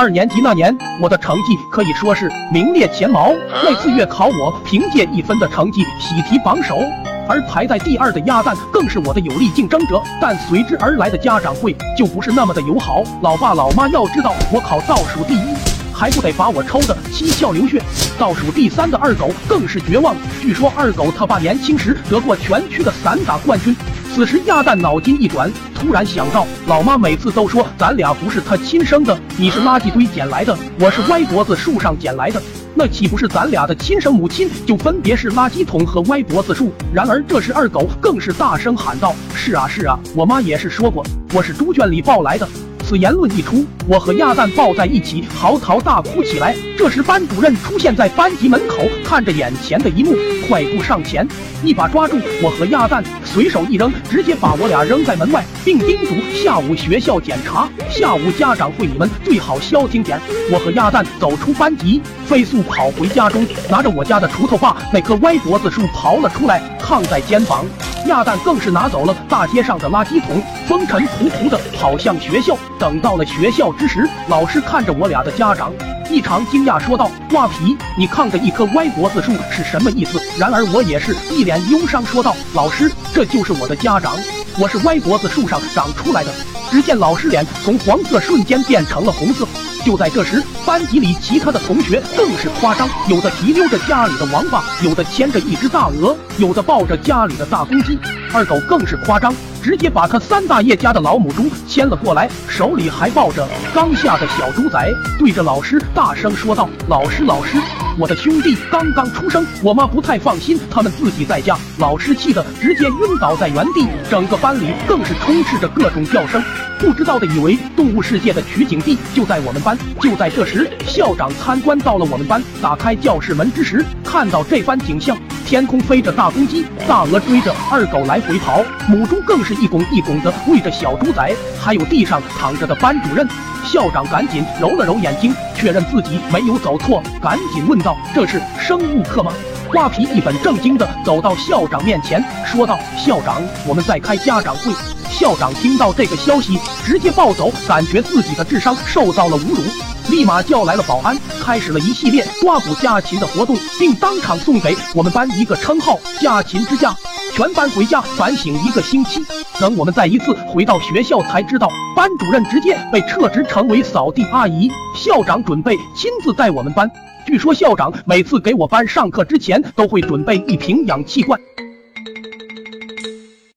二年级那年，我的成绩可以说是名列前茅。那次月考，我凭借一分的成绩喜提榜首，而排在第二的鸭蛋更是我的有力竞争者。但随之而来的家长会就不是那么的友好。老爸老妈要知道我考倒数第一，还不得把我抽的七窍流血。倒数第三的二狗更是绝望。据说二狗他爸年轻时得过全区的散打冠军。此时鸭蛋脑筋一转，突然想到，老妈每次都说咱俩不是她亲生的，你是垃圾堆捡来的，我是歪脖子树上捡来的，那岂不是咱俩的亲生母亲就分别是垃圾桶和歪脖子树？然而这时二狗更是大声喊道：“是啊是啊，我妈也是说过，我是猪圈里抱来的。”此言论一出，我和鸭蛋抱在一起嚎啕大哭起来。这时班主任出现在班级门口，看着眼前的一幕，快步上前，一把抓住我和鸭蛋，随手一扔，直接把我俩扔在门外，并叮嘱下午学校检查，下午家长会你们最好消停点。我和鸭蛋走出班级，飞速跑回家中，拿着我家的锄头把那棵歪脖子树刨了出来，扛在肩膀。鸭蛋更是拿走了大街上的垃圾桶，风尘仆仆的跑向学校。等到了学校之时，老师看着我俩的家长，异常惊讶，说道：“瓜皮，你扛着一棵歪脖子树是什么意思？”然而我也是一脸忧伤，说道：“老师，这就是我的家长，我是歪脖子树上长出来的。”只见老师脸从黄色瞬间变成了红色。就在这时，班级里其他的同学更是夸张，有的提溜着家里的王八，有的牵着一只大鹅，有的抱着家里的大公鸡。二狗更是夸张，直接把他三大爷家的老母猪牵了过来，手里还抱着刚下的小猪仔，对着老师大声说道：“老师，老师，我的兄弟刚刚出生，我妈不太放心他们自己在家。”老师气得直接晕倒在原地，整个班里更是充斥着各种叫声。不知道的以为动物世界的取景地就在我们班。就在这时，校长参观到了我们班，打开教室门之时，看到这番景象：天空飞着大公鸡，大鹅追着二狗来回跑，母猪更是一拱一拱的喂着小猪仔，还有地上躺着的班主任。校长赶紧揉了揉眼睛，确认自己没有走错，赶紧问道：“这是生物课吗？”瓜皮一本正经的走到校长面前，说道：“校长，我们在开家长会。”校长听到这个消息，直接暴走，感觉自己的智商受到了侮辱，立马叫来了保安，开始了一系列抓捕家禽的活动，并当场送给我们班一个称号“家禽之家”。全班回家反省一个星期，等我们再一次回到学校，才知道班主任直接被撤职，成为扫地阿姨。校长准备亲自带我们班。据说校长每次给我班上课之前，都会准备一瓶氧气罐。